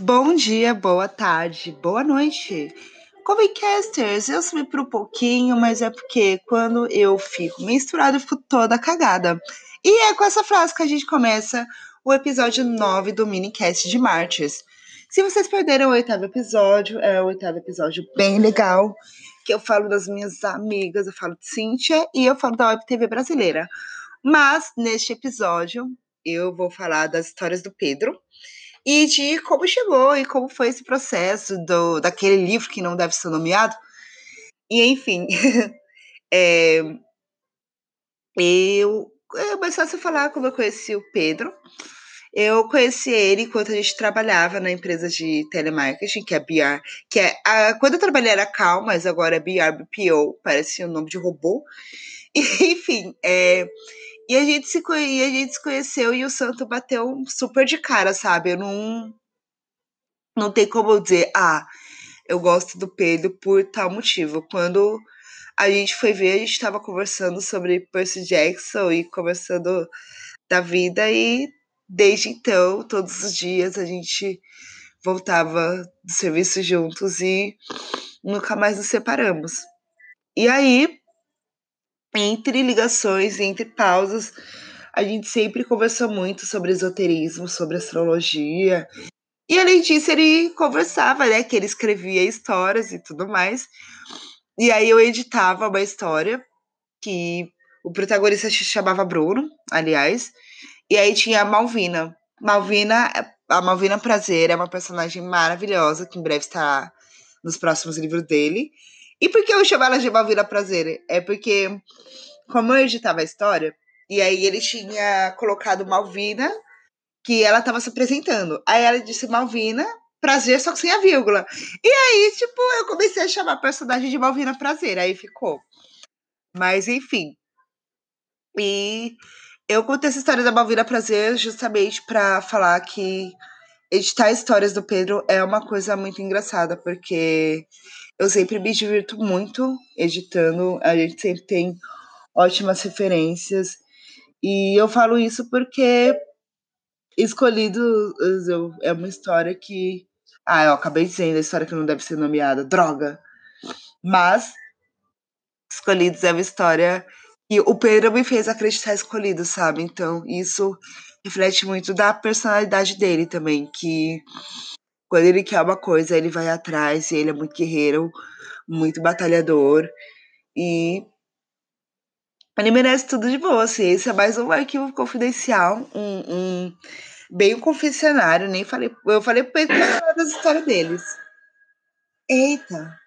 Bom dia, boa tarde, boa noite. Covencasters, eu subi por um pouquinho, mas é porque quando eu fico menstruada, eu fico toda cagada. E é com essa frase que a gente começa o episódio 9 do minicast de Martes. Se vocês perderam o oitavo episódio, é o oitavo episódio bem legal, que eu falo das minhas amigas, eu falo de Cíntia e eu falo da Web TV brasileira. Mas neste episódio eu vou falar das histórias do Pedro e de como chegou e como foi esse processo do, daquele livro que não deve ser nomeado. E enfim, é, eu, é mais fácil falar como eu conheci o Pedro. Eu conheci ele enquanto a gente trabalhava na empresa de telemarketing, que é BR, que é a, quando eu trabalhei era Cal, mas agora é BR BPO, parece o um nome de robô. E, enfim, é, e a gente se e a gente se conheceu e o santo bateu super de cara, sabe? Eu não não tem como eu dizer, ah, eu gosto do Pedro por tal motivo. Quando a gente foi ver, a gente estava conversando sobre Percy Jackson e conversando da vida e desde então, todos os dias a gente voltava do serviço juntos e nunca mais nos separamos. E aí, entre ligações, entre pausas, a gente sempre conversou muito sobre esoterismo, sobre astrologia. E além disso, ele conversava, né? Que ele escrevia histórias e tudo mais. E aí eu editava uma história que o protagonista se chamava Bruno, aliás. E aí tinha a Malvina. Malvina, a Malvina Prazer é uma personagem maravilhosa que em breve estará nos próximos livros dele. E por que eu chamo ela de Malvina Prazer? É porque, como eu editava a história, e aí ele tinha colocado Malvina, que ela estava se apresentando. Aí ela disse Malvina Prazer, só que sem a vírgula. E aí, tipo, eu comecei a chamar a personagem de Malvina Prazer, aí ficou. Mas, enfim. E eu contei essa história da Malvina Prazer justamente para falar que editar histórias do Pedro é uma coisa muito engraçada, porque eu sempre me divirto muito editando, a gente sempre tem ótimas referências. E eu falo isso porque Escolhidos é uma história que. Ah, eu acabei dizendo a história que não deve ser nomeada, droga. Mas Escolhidos é uma história que o Pedro me fez acreditar escolhido, sabe? Então, isso reflete muito da personalidade dele também, que quando ele quer uma coisa, ele vai atrás, e ele é muito guerreiro, muito batalhador, e ele merece tudo de boa, assim. Esse é mais um arquivo confidencial, um, um bem um confessionário, nem falei. Eu falei pro Pedro das histórias deles. Eita!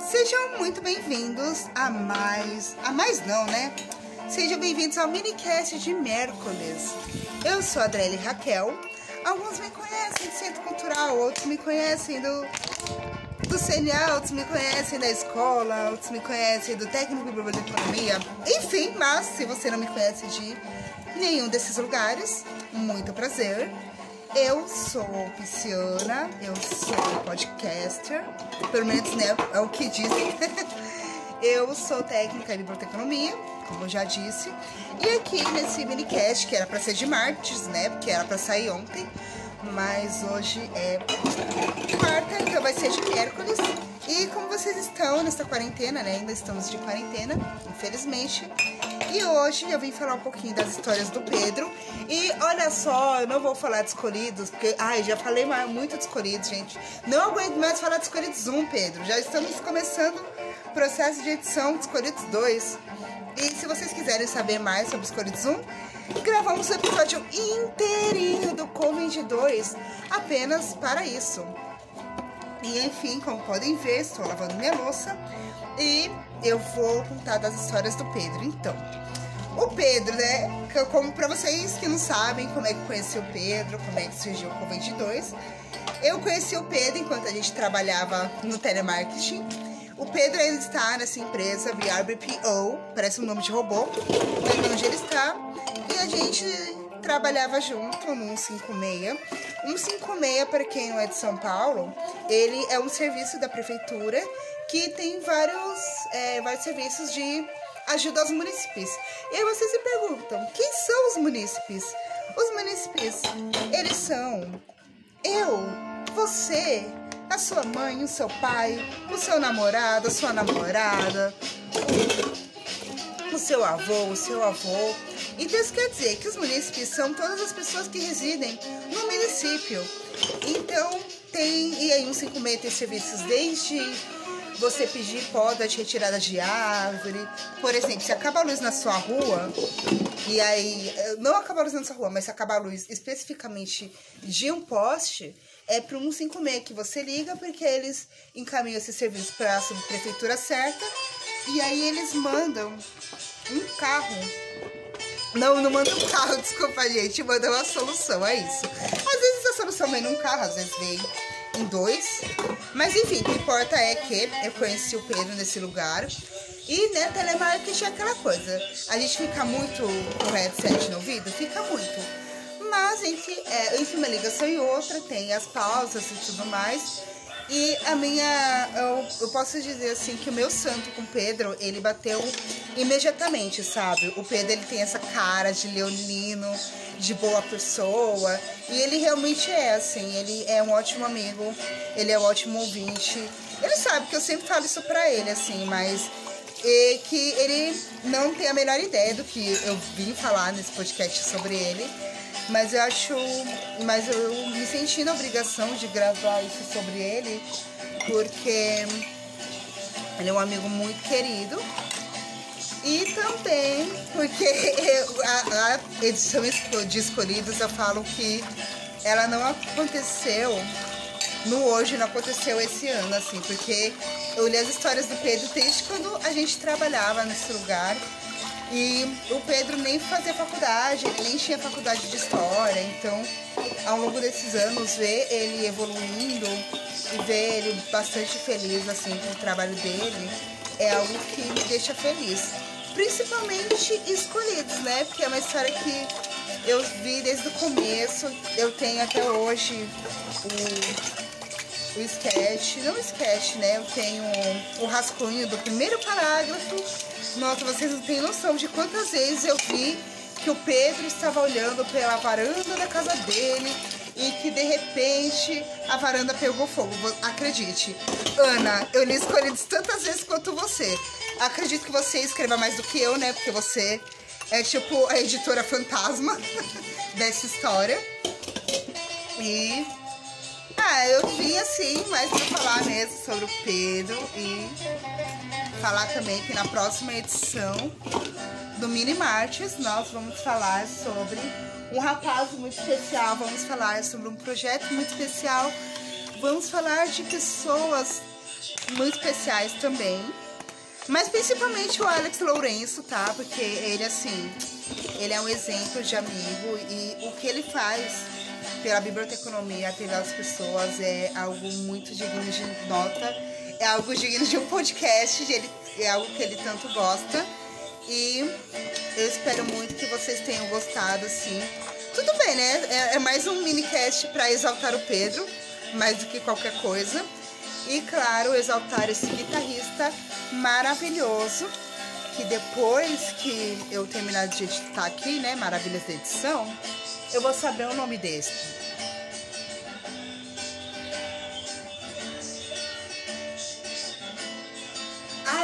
Sejam muito bem-vindos a mais. A mais não, né? Sejam bem-vindos ao minicast de Miércoles. Eu sou a Adrele Raquel. Alguns me conhecem do Centro Cultural, outros me conhecem do, do CNA, outros me conhecem da escola, outros me conhecem do técnico de economia. Enfim, mas se você não me conhece de nenhum desses lugares, muito prazer. Eu sou pisciana, eu sou podcaster, pelo menos né, é o que dizem. eu sou técnica em biblioteconomia, como eu já disse. E aqui nesse minicast, que era para ser de martes, né? Porque era para sair ontem. Mas hoje é quarta, então vai ser de miércoles. E como vocês estão nessa quarentena, né? Ainda estamos de quarentena, infelizmente. E hoje eu vim falar um pouquinho das histórias do Pedro. E olha só, eu não vou falar de escolhidos, porque, ai, já falei muito de escolhidos, gente. Não aguento mais falar de escolhidos 1, Pedro. Já estamos começando o processo de edição de escolhidos 2. E se vocês quiserem saber mais sobre Escolhidos 1, gravamos o episódio inteirinho do Comment 2 apenas para isso. E enfim, como podem ver, estou lavando minha louça e eu vou contar das histórias do Pedro. Então, o Pedro, né? Como para vocês que não sabem como é que conheci o Pedro, como é que surgiu o Convente 2, eu conheci o Pedro enquanto a gente trabalhava no telemarketing o Pedro ele está nessa empresa VRBPO, parece um nome de robô, lembra onde ele está. E a gente trabalhava junto no 156. 156, para quem não é de São Paulo, ele é um serviço da prefeitura que tem vários, é, vários serviços de ajuda aos munícipes. E aí vocês se perguntam, quem são os munícipes? Os munícipes, eles são eu, você, a sua mãe, o seu pai, o seu namorado, a sua namorada, o seu avô, o seu avô. Então isso quer dizer que os munícipes são todas as pessoas que residem no município. Então tem, e aí um 56 tem serviços desde você pedir poda de retirada de árvore. Por exemplo, se acaba a luz na sua rua, e aí, não acaba a luz na sua rua, mas se acaba a luz especificamente de um poste, é para o 156 que você liga, porque eles encaminham esse serviço para a subprefeitura certa, e aí eles mandam um carro. Não, não manda um carro, desculpa, gente. Manda uma solução, é isso. Às vezes a solução vem num carro, às vezes vem em dois. Mas enfim, o que importa é que eu conheci o Pedro nesse lugar. E, né, telemarketing é aquela coisa. A gente fica muito com o headset no ouvido? Fica muito. Mas entre, é, entre uma ligação e outra, tem as pausas e tudo mais. E a minha. Eu, eu, posso dizer assim que o meu santo com Pedro, ele bateu imediatamente, sabe? O Pedro ele tem essa cara de leonino, de boa pessoa. E ele realmente é, assim, ele é um ótimo amigo, ele é um ótimo ouvinte. Ele sabe que eu sempre falo isso pra ele, assim, mas e que ele não tem a melhor ideia do que eu vim falar nesse podcast sobre ele. Mas eu acho. Mas eu me senti na obrigação de gravar isso sobre ele, porque ele é um amigo muito querido. E também porque a, a edição de escolhidos eu falo que ela não aconteceu no hoje, não aconteceu esse ano, assim, porque eu li as histórias do Pedro desde quando a gente trabalhava nesse lugar. E o Pedro nem fazia faculdade, ele nem tinha faculdade de história, então ao longo desses anos ver ele evoluindo e ver ele bastante feliz assim com o trabalho dele é algo que me deixa feliz. Principalmente escolhidos, né? Porque é uma história que eu vi desde o começo, eu tenho até hoje o, o sketch, não o sketch, né? Eu tenho o rascunho do primeiro parágrafo nossa, vocês não têm noção de quantas vezes eu vi que o Pedro estava olhando pela varanda da casa dele e que de repente a varanda pegou fogo. Acredite, Ana, eu li escolhidos tantas vezes quanto você. Acredito que você escreva mais do que eu, né? Porque você é tipo a editora fantasma dessa história. E. Ah, eu vim assim, mais pra falar mesmo sobre o Pedro e falar também que na próxima edição do Mini Martes nós vamos falar sobre um rapaz muito especial, vamos falar sobre um projeto muito especial, vamos falar de pessoas muito especiais também. Mas principalmente o Alex Lourenço, tá? Porque ele, assim, ele é um exemplo de amigo e o que ele faz pela biblioteconomia, pelas pessoas, é algo muito digno de nota é algo digno de um podcast, ele, é algo que ele tanto gosta. E eu espero muito que vocês tenham gostado, sim. Tudo bem, né? É, é mais um minicast para exaltar o Pedro, mais do que qualquer coisa. E, claro, exaltar esse guitarrista maravilhoso, que depois que eu terminar de editar aqui, né, Maravilhas da Edição, eu vou saber o nome desse.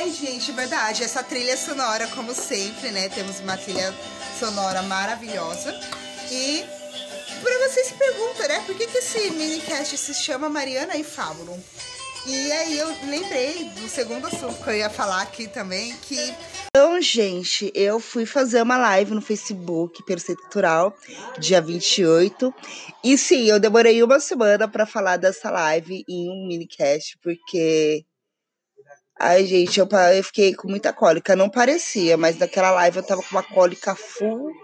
Ai, gente, verdade. Essa trilha sonora, como sempre, né? Temos uma trilha sonora maravilhosa. E para vocês se perguntam, né? Por que, que esse minicast se chama Mariana e Fábulo? E aí eu lembrei do segundo assunto que eu ia falar aqui também, que. Então, gente, eu fui fazer uma live no Facebook pelo Cultural, dia 28. E sim, eu demorei uma semana para falar dessa live em um minicast, porque Ai, gente, eu, eu fiquei com muita cólica. Não parecia, mas naquela live eu tava com uma cólica fudida.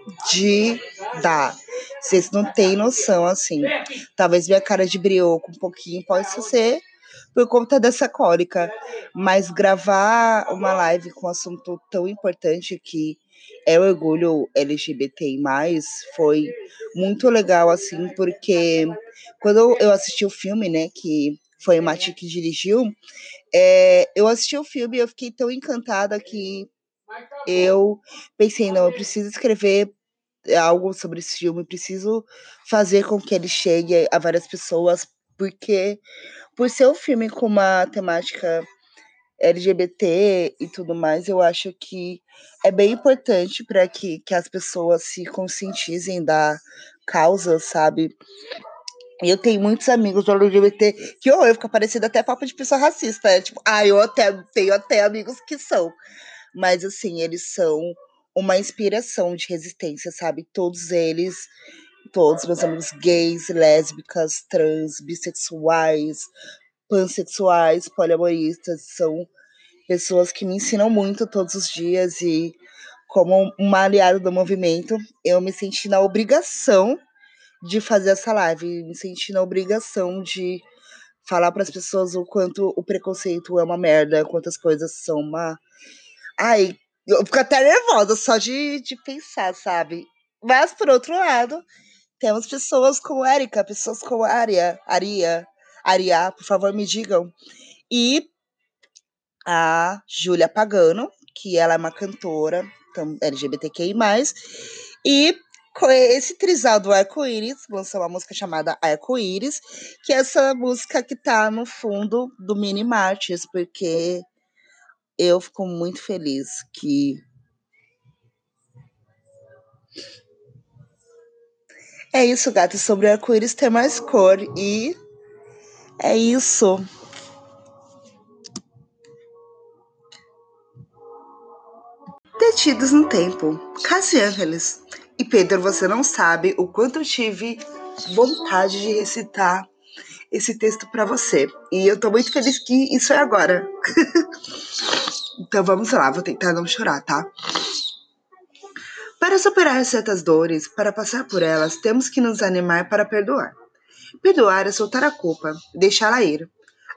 Vocês não têm noção, assim. Talvez minha cara de brioco um pouquinho possa ser por conta dessa cólica. Mas gravar uma live com um assunto tão importante que é o orgulho LGBTI+, foi muito legal, assim, porque quando eu assisti o filme, né, que foi o Mati que dirigiu, é, eu assisti o filme e eu fiquei tão encantada que eu pensei, não, eu preciso escrever algo sobre esse filme, preciso fazer com que ele chegue a várias pessoas, porque por ser um filme com uma temática LGBT e tudo mais, eu acho que é bem importante para que, que as pessoas se conscientizem da causa, sabe? Eu tenho muitos amigos LGBT que ou eu fico parecida até papo de pessoa racista. É tipo, ah, eu até tenho até amigos que são. Mas assim, eles são uma inspiração de resistência, sabe? Todos eles, todos meus amigos gays, lésbicas, trans, bissexuais, pansexuais, poliamoristas, são pessoas que me ensinam muito todos os dias e como uma aliada do movimento, eu me senti na obrigação de fazer essa live, me senti na obrigação de falar para as pessoas o quanto o preconceito é uma merda, quantas coisas são uma. Ai, eu fico até nervosa só de, de pensar, sabe? Mas, por outro lado, temos pessoas como Érica, pessoas como Aria, Aria, Aria, por favor, me digam. E a Júlia Pagano, que ela é uma cantora LGBTQI+, e esse trisal do Arco-Íris, lançou uma música chamada Arco-Íris, que é essa música que tá no fundo do Mini Martins, porque eu fico muito feliz que É isso, gato, sobre arco-íris ter mais cor e é isso. Detidos no tempo, Angeles. E Pedro, você não sabe o quanto eu tive vontade de recitar esse texto para você. E eu tô muito feliz que isso é agora. então vamos lá, vou tentar não chorar, tá? Para superar certas dores, para passar por elas, temos que nos animar para perdoar. Perdoar é soltar a culpa, deixá-la ir.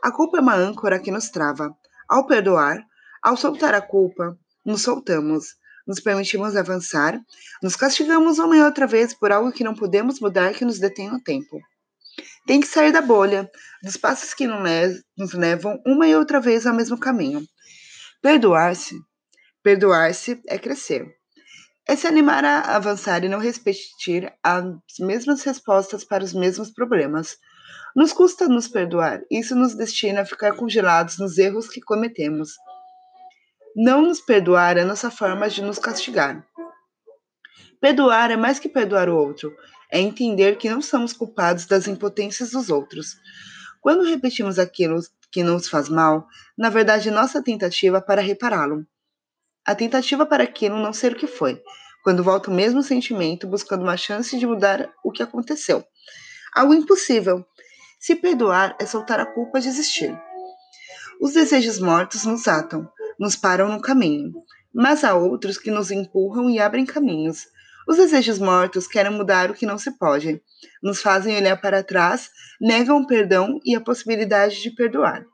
A culpa é uma âncora que nos trava. Ao perdoar, ao soltar a culpa, nos soltamos, nos permitimos avançar, nos castigamos uma e outra vez por algo que não podemos mudar que nos detém no tempo. Tem que sair da bolha, dos passos que nos levam uma e outra vez ao mesmo caminho. Perdoar-se. Perdoar-se é crescer. É se animar a avançar e não repetir as mesmas respostas para os mesmos problemas. Nos custa nos perdoar, isso nos destina a ficar congelados nos erros que cometemos. Não nos perdoar é nossa forma de nos castigar. Perdoar é mais que perdoar o outro, é entender que não somos culpados das impotências dos outros. Quando repetimos aquilo que nos faz mal, na verdade, nossa tentativa para repará-lo. A tentativa para aquilo não ser o que foi, quando volta o mesmo sentimento buscando uma chance de mudar o que aconteceu. Algo impossível. Se perdoar é soltar a culpa de existir. Os desejos mortos nos atam, nos param no caminho, mas há outros que nos empurram e abrem caminhos. Os desejos mortos querem mudar o que não se pode, nos fazem olhar para trás, negam o perdão e a possibilidade de perdoar.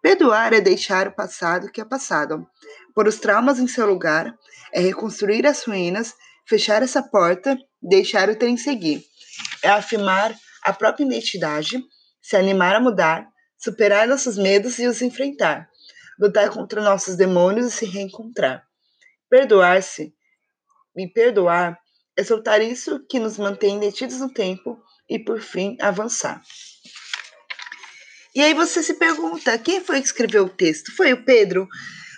Perdoar é deixar o passado que é passado, pôr os traumas em seu lugar, é reconstruir as ruínas, fechar essa porta, deixar o trem seguir. É afirmar a própria identidade, se animar a mudar, superar nossos medos e os enfrentar lutar contra nossos demônios e se reencontrar. Perdoar-se, me perdoar, é soltar isso que nos mantém detidos no tempo e, por fim, avançar. E aí você se pergunta, quem foi que escreveu o texto? Foi o Pedro?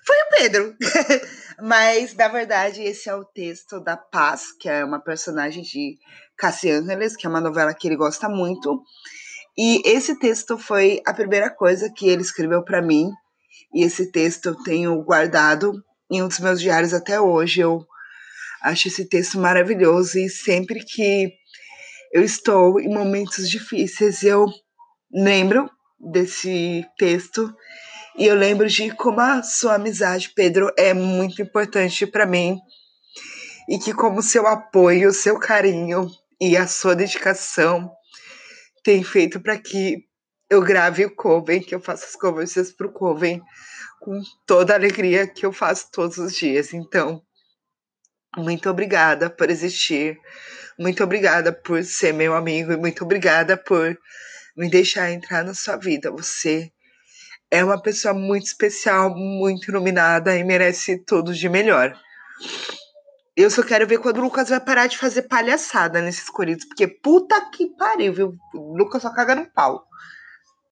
Foi o Pedro! Mas, na verdade, esse é o texto da Paz, que é uma personagem de Cassie Angeles, que é uma novela que ele gosta muito. E esse texto foi a primeira coisa que ele escreveu para mim e esse texto eu tenho guardado em um dos meus diários até hoje. Eu acho esse texto maravilhoso e sempre que eu estou em momentos difíceis, eu lembro desse texto e eu lembro de como a sua amizade, Pedro, é muito importante para mim e que como seu apoio, seu carinho e a sua dedicação tem feito para que eu grave o Coven, que eu faço as conversas pro Coven com toda a alegria que eu faço todos os dias. Então, muito obrigada por existir, muito obrigada por ser meu amigo e muito obrigada por me deixar entrar na sua vida. Você é uma pessoa muito especial, muito iluminada e merece tudo de melhor. Eu só quero ver quando o Lucas vai parar de fazer palhaçada nesses Corinthians, porque puta que pariu, viu? O Lucas só caga no pau.